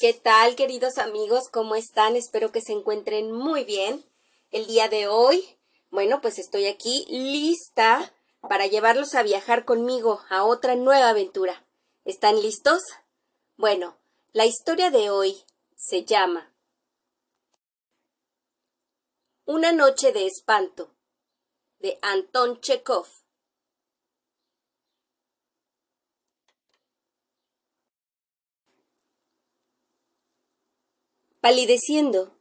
¿Qué tal, queridos amigos? ¿Cómo están? Espero que se encuentren muy bien. El día de hoy, bueno, pues estoy aquí lista para llevarlos a viajar conmigo a otra nueva aventura. ¿Están listos? Bueno, la historia de hoy se llama Una noche de espanto de Anton Chekhov. Palideciendo,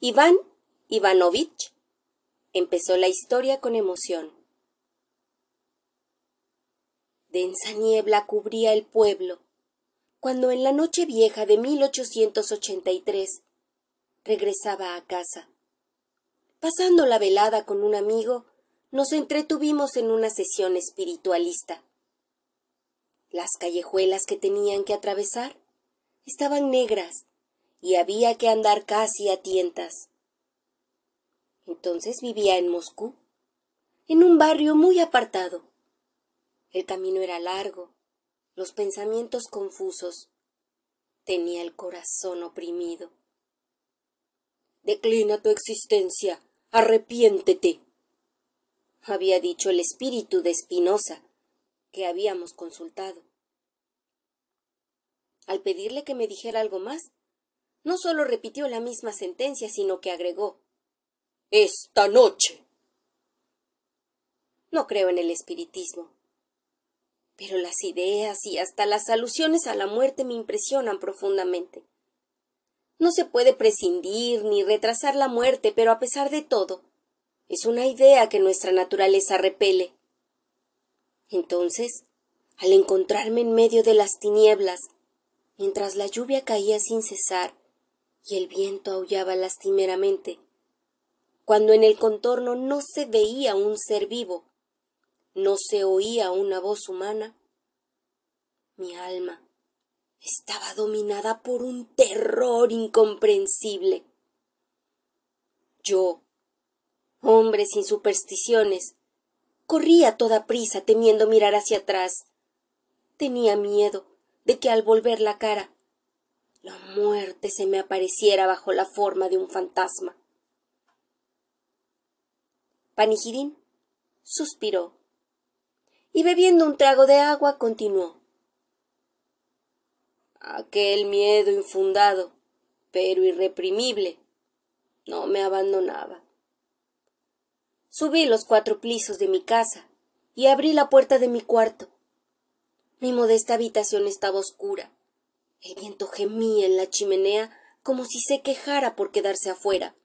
Iván Ivanovich empezó la historia con emoción. Densa niebla cubría el pueblo cuando en la noche vieja de 1883 regresaba a casa. Pasando la velada con un amigo, nos entretuvimos en una sesión espiritualista. Las callejuelas que tenían que atravesar estaban negras y había que andar casi a tientas. Entonces vivía en Moscú, en un barrio muy apartado. El camino era largo, los pensamientos confusos. Tenía el corazón oprimido. Declina tu existencia, arrepiéntete, había dicho el espíritu de Espinosa, que habíamos consultado. Al pedirle que me dijera algo más, no solo repitió la misma sentencia, sino que agregó Esta noche. No creo en el espiritismo, pero las ideas y hasta las alusiones a la muerte me impresionan profundamente. No se puede prescindir ni retrasar la muerte, pero a pesar de todo, es una idea que nuestra naturaleza repele. Entonces, al encontrarme en medio de las tinieblas, mientras la lluvia caía sin cesar y el viento aullaba lastimeramente, cuando en el contorno no se veía un ser vivo, no se oía una voz humana, mi alma estaba dominada por un terror incomprensible. Yo, hombre sin supersticiones, corría a toda prisa temiendo mirar hacia atrás. Tenía miedo de que al volver la cara la muerte se me apareciera bajo la forma de un fantasma. Panigirín suspiró y bebiendo un trago de agua continuó. Aquel miedo infundado, pero irreprimible, no me abandonaba. Subí los cuatro pisos de mi casa y abrí la puerta de mi cuarto. Mi modesta habitación estaba oscura. El viento gemía en la chimenea como si se quejara por quedarse afuera.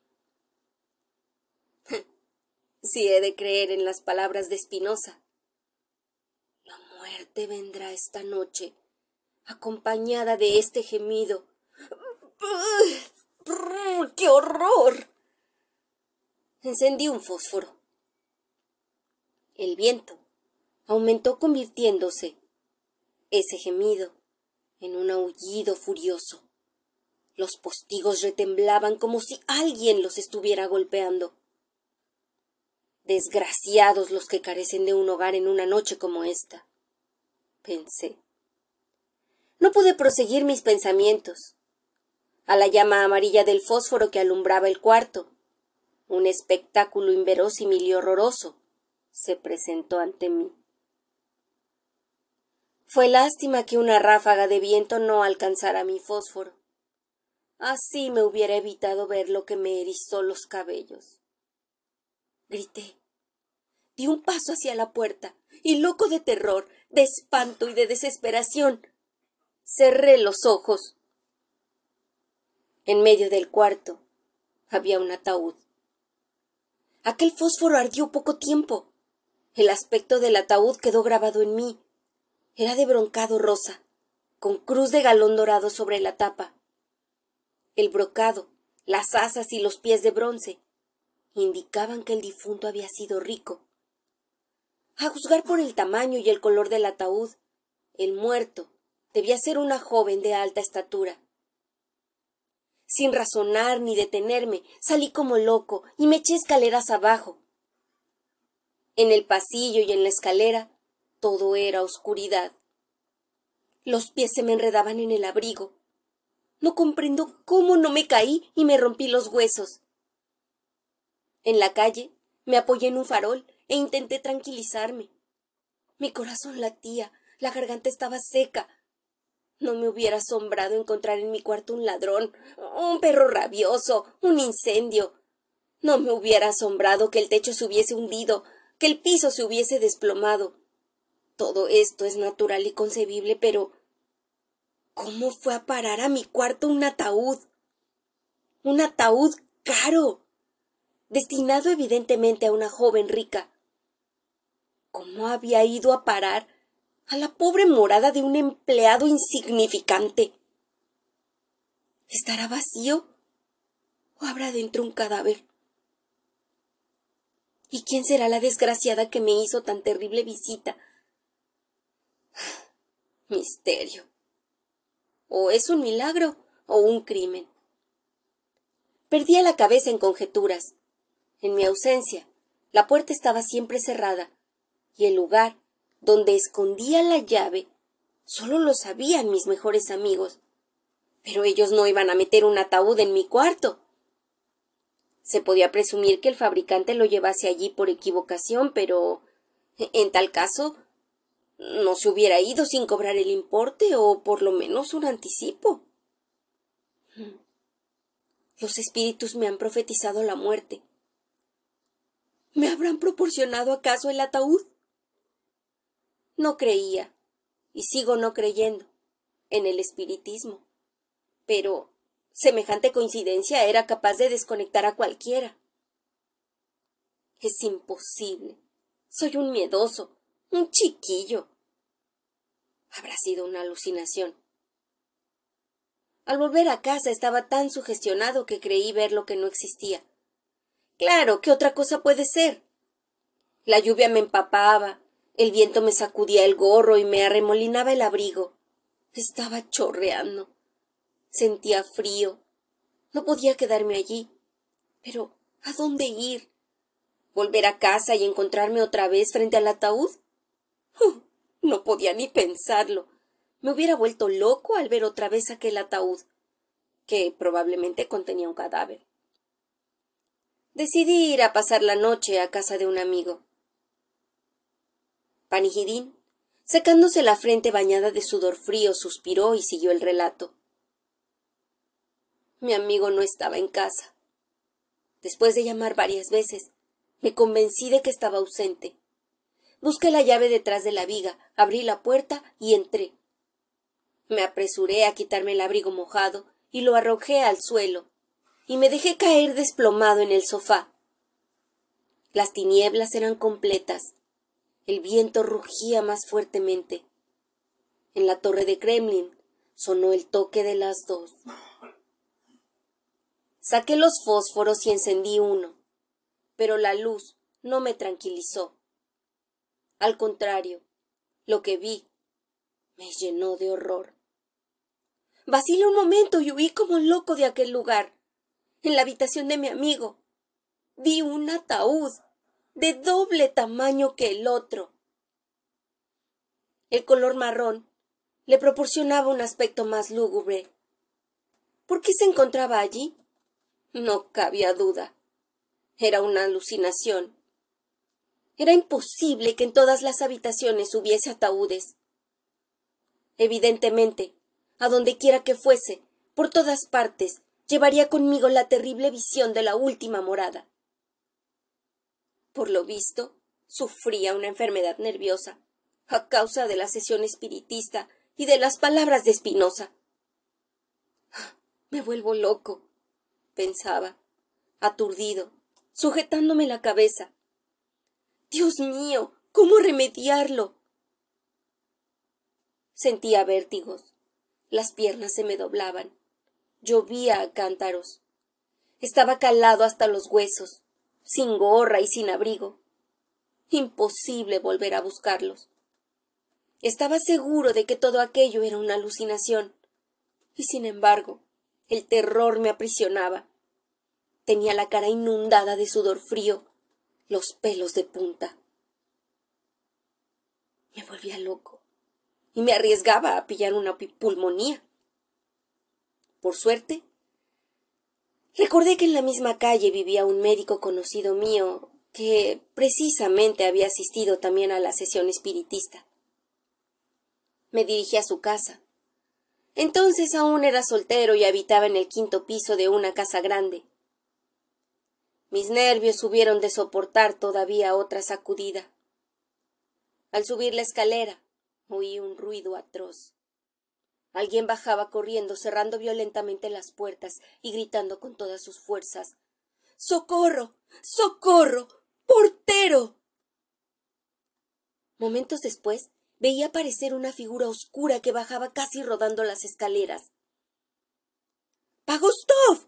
si he de creer en las palabras de Espinosa. La muerte vendrá esta noche, acompañada de este gemido. ¡Qué horror! Encendí un fósforo. El viento aumentó convirtiéndose ese gemido en un aullido furioso. Los postigos retemblaban como si alguien los estuviera golpeando. Desgraciados los que carecen de un hogar en una noche como esta, pensé. No pude proseguir mis pensamientos. A la llama amarilla del fósforo que alumbraba el cuarto, un espectáculo inverosímil y horroroso se presentó ante mí. Fue lástima que una ráfaga de viento no alcanzara mi fósforo. Así me hubiera evitado ver lo que me erizó los cabellos. Grité. Di un paso hacia la puerta y, loco de terror, de espanto y de desesperación, cerré los ojos. En medio del cuarto había un ataúd. Aquel fósforo ardió poco tiempo. El aspecto del ataúd quedó grabado en mí. Era de broncado rosa, con cruz de galón dorado sobre la tapa. El brocado, las asas y los pies de bronce indicaban que el difunto había sido rico. A juzgar por el tamaño y el color del ataúd, el muerto debía ser una joven de alta estatura. Sin razonar ni detenerme, salí como loco y me eché escaleras abajo. En el pasillo y en la escalera todo era oscuridad. Los pies se me enredaban en el abrigo. No comprendo cómo no me caí y me rompí los huesos. En la calle me apoyé en un farol e intenté tranquilizarme. Mi corazón latía, la garganta estaba seca. No me hubiera asombrado encontrar en mi cuarto un ladrón, un perro rabioso, un incendio. No me hubiera asombrado que el techo se hubiese hundido, que el piso se hubiese desplomado. Todo esto es natural y concebible, pero ¿cómo fue a parar a mi cuarto un ataúd? Un ataúd caro, destinado evidentemente a una joven rica. ¿Cómo había ido a parar a la pobre morada de un empleado insignificante? ¿Estará vacío? ¿O habrá dentro un cadáver? ¿Y quién será la desgraciada que me hizo tan terrible visita? Misterio. O es un milagro o un crimen. Perdía la cabeza en conjeturas. En mi ausencia, la puerta estaba siempre cerrada, y el lugar donde escondía la llave solo lo sabían mis mejores amigos. Pero ellos no iban a meter un ataúd en mi cuarto. Se podía presumir que el fabricante lo llevase allí por equivocación, pero en tal caso no se hubiera ido sin cobrar el importe o por lo menos un anticipo. Los espíritus me han profetizado la muerte. ¿Me habrán proporcionado acaso el ataúd? No creía, y sigo no creyendo, en el espiritismo. Pero Semejante coincidencia era capaz de desconectar a cualquiera. Es imposible. Soy un miedoso, un chiquillo. Habrá sido una alucinación. Al volver a casa estaba tan sugestionado que creí ver lo que no existía. Claro, ¿qué otra cosa puede ser? La lluvia me empapaba, el viento me sacudía el gorro y me arremolinaba el abrigo. Estaba chorreando. Sentía frío. No podía quedarme allí. Pero ¿a dónde ir? ¿Volver a casa y encontrarme otra vez frente al ataúd? Uh, no podía ni pensarlo. Me hubiera vuelto loco al ver otra vez aquel ataúd, que probablemente contenía un cadáver. Decidí ir a pasar la noche a casa de un amigo. Panigidín, secándose la frente bañada de sudor frío, suspiró y siguió el relato. Mi amigo no estaba en casa. Después de llamar varias veces, me convencí de que estaba ausente. Busqué la llave detrás de la viga, abrí la puerta y entré. Me apresuré a quitarme el abrigo mojado y lo arrojé al suelo, y me dejé caer desplomado en el sofá. Las tinieblas eran completas. El viento rugía más fuertemente. En la torre de Kremlin sonó el toque de las dos. Saqué los fósforos y encendí uno, pero la luz no me tranquilizó. Al contrario, lo que vi me llenó de horror. Vacilé un momento y huí como loco de aquel lugar. En la habitación de mi amigo vi un ataúd de doble tamaño que el otro. El color marrón le proporcionaba un aspecto más lúgubre. ¿Por qué se encontraba allí? No cabía duda. Era una alucinación. Era imposible que en todas las habitaciones hubiese ataúdes. Evidentemente, a donde quiera que fuese, por todas partes, llevaría conmigo la terrible visión de la última morada. Por lo visto, sufría una enfermedad nerviosa, a causa de la sesión espiritista y de las palabras de Espinosa. Me vuelvo loco pensaba, aturdido, sujetándome la cabeza. Dios mío, ¿cómo remediarlo? Sentía vértigos. Las piernas se me doblaban. Llovía a cántaros. Estaba calado hasta los huesos, sin gorra y sin abrigo. Imposible volver a buscarlos. Estaba seguro de que todo aquello era una alucinación. Y sin embargo, el terror me aprisionaba. Tenía la cara inundada de sudor frío, los pelos de punta. Me volvía loco y me arriesgaba a pillar una pulmonía. Por suerte, recordé que en la misma calle vivía un médico conocido mío que precisamente había asistido también a la sesión espiritista. Me dirigí a su casa. Entonces aún era soltero y habitaba en el quinto piso de una casa grande. Mis nervios hubieron de soportar todavía otra sacudida. Al subir la escalera, oí un ruido atroz. Alguien bajaba corriendo, cerrando violentamente las puertas y gritando con todas sus fuerzas ¡Socorro! ¡Socorro! ¡Portero! Momentos después veía aparecer una figura oscura que bajaba casi rodando las escaleras. ¡Pagostov!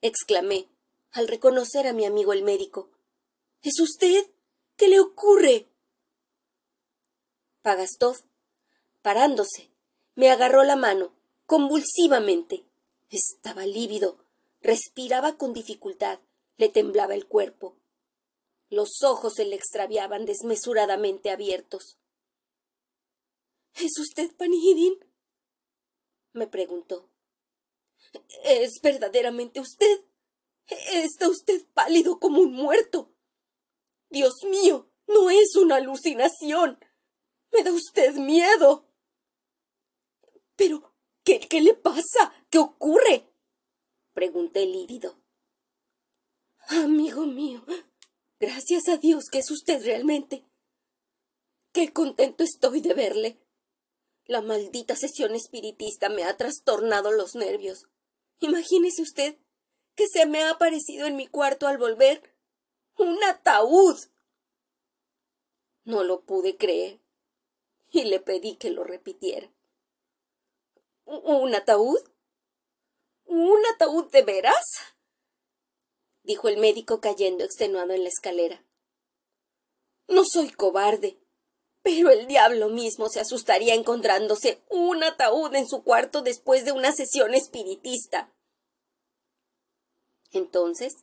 exclamé, al reconocer a mi amigo el médico. ¿Es usted? ¿Qué le ocurre? Pagastov, parándose, me agarró la mano, convulsivamente. Estaba lívido, respiraba con dificultad, le temblaba el cuerpo. Los ojos se le extraviaban desmesuradamente abiertos. ¿Es usted Panihidin? me preguntó. ¿Es verdaderamente usted? Está usted pálido como un muerto. Dios mío, no es una alucinación. Me da usted miedo. Pero, ¿qué, le pasa? ¿Qué ocurre? pregunté lívido. Amigo mío, gracias a Dios que es usted realmente. Qué contento estoy de verle. La maldita sesión espiritista me ha trastornado los nervios. Imagínese usted que se me ha aparecido en mi cuarto al volver un ataúd. No lo pude creer y le pedí que lo repitiera. ¿Un ataúd? ¿Un ataúd de veras? dijo el médico cayendo extenuado en la escalera. No soy cobarde, pero el diablo mismo se asustaría encontrándose un ataúd en su cuarto después de una sesión espiritista. Entonces,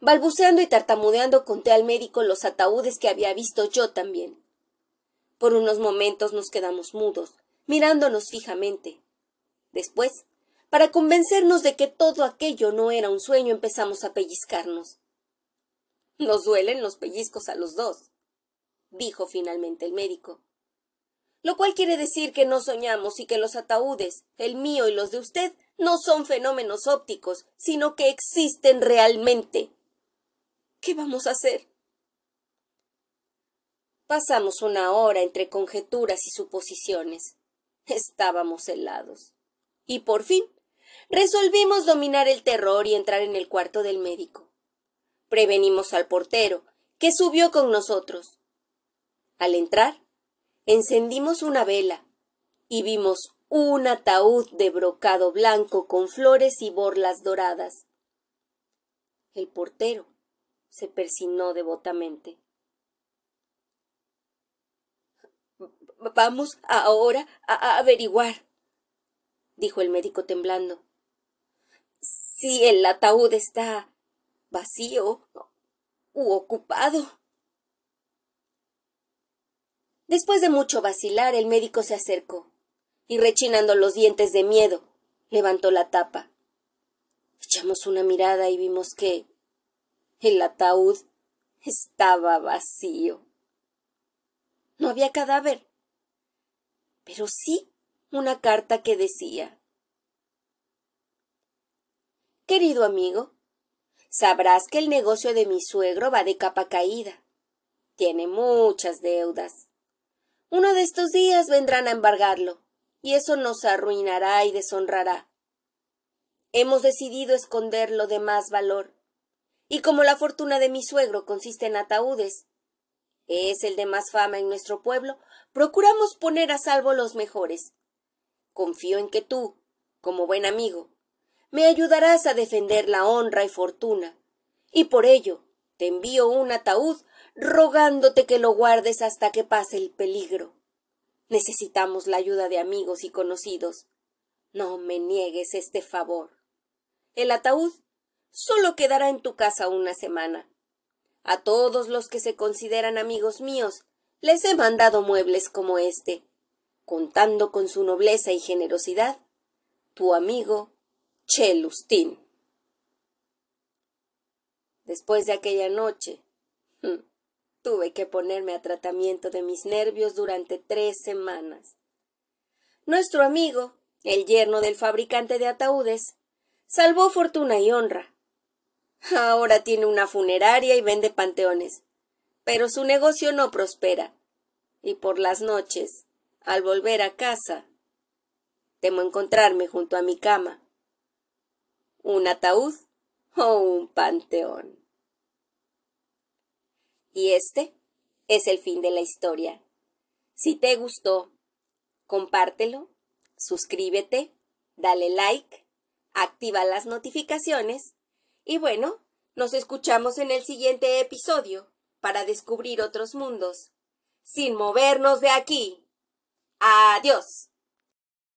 balbuceando y tartamudeando, conté al médico los ataúdes que había visto yo también. Por unos momentos nos quedamos mudos, mirándonos fijamente. Después, para convencernos de que todo aquello no era un sueño, empezamos a pellizcarnos. Nos duelen los pellizcos a los dos, dijo finalmente el médico. Lo cual quiere decir que no soñamos y que los ataúdes, el mío y los de usted, no son fenómenos ópticos, sino que existen realmente. ¿Qué vamos a hacer? Pasamos una hora entre conjeturas y suposiciones. Estábamos helados. Y por fin resolvimos dominar el terror y entrar en el cuarto del médico. Prevenimos al portero, que subió con nosotros. Al entrar, encendimos una vela y vimos un ataúd de brocado blanco con flores y borlas doradas. El portero se persinó devotamente. Vamos ahora a averiguar, dijo el médico temblando, si el ataúd está vacío u ocupado. Después de mucho vacilar, el médico se acercó y rechinando los dientes de miedo, levantó la tapa. Echamos una mirada y vimos que el ataúd estaba vacío. No había cadáver, pero sí una carta que decía Querido amigo, sabrás que el negocio de mi suegro va de capa caída. Tiene muchas deudas. Uno de estos días vendrán a embargarlo y eso nos arruinará y deshonrará. Hemos decidido esconder lo de más valor. Y como la fortuna de mi suegro consiste en ataúdes, es el de más fama en nuestro pueblo, procuramos poner a salvo los mejores. Confío en que tú, como buen amigo, me ayudarás a defender la honra y fortuna, y por ello te envío un ataúd rogándote que lo guardes hasta que pase el peligro. Necesitamos la ayuda de amigos y conocidos. No me niegues este favor. El ataúd solo quedará en tu casa una semana. A todos los que se consideran amigos míos les he mandado muebles como este, contando con su nobleza y generosidad. Tu amigo Chelustín. Después de aquella noche, hmm, tuve que ponerme a tratamiento de mis nervios durante tres semanas. Nuestro amigo, el yerno del fabricante de ataúdes, salvó fortuna y honra. Ahora tiene una funeraria y vende panteones, pero su negocio no prospera. Y por las noches, al volver a casa, temo encontrarme junto a mi cama un ataúd o un panteón. Y este es el fin de la historia. Si te gustó, compártelo, suscríbete, dale like, activa las notificaciones y bueno, nos escuchamos en el siguiente episodio para descubrir otros mundos sin movernos de aquí. Adiós.